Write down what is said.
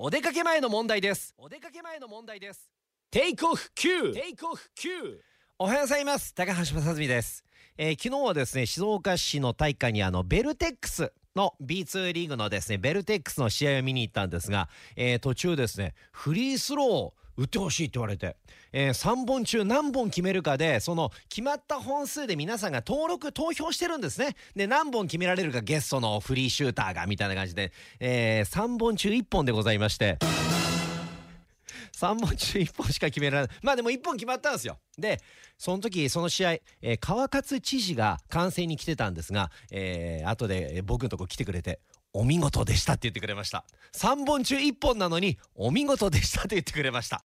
お出かけ前の問題です。お出かけ前の問題です。テイクオフ9テイクオフ9おはようございます。高橋正澄です、えー昨日はですね静岡市の体育館にあのベルテックスの B2 リーグのですねベルテックスの試合を見に行ったんですが、えー途中ですねフリースロー打ってほしいって言われて、え3本中何本決めるかでその決まった本数で皆さんが登録投票してるんですね。で何本決められるかゲストのフリーシューターがみたいな感じで、え3本中1本でございまして。3本中1本しか決められない。まあでも1本決まったんですよ。でその時その試合、えー川勝知事が観戦に来てたんですが、えー後で僕のとこ来てくれてお見事でしたって言ってくれました。3本中1本なのにお見事でしたって言ってくれました。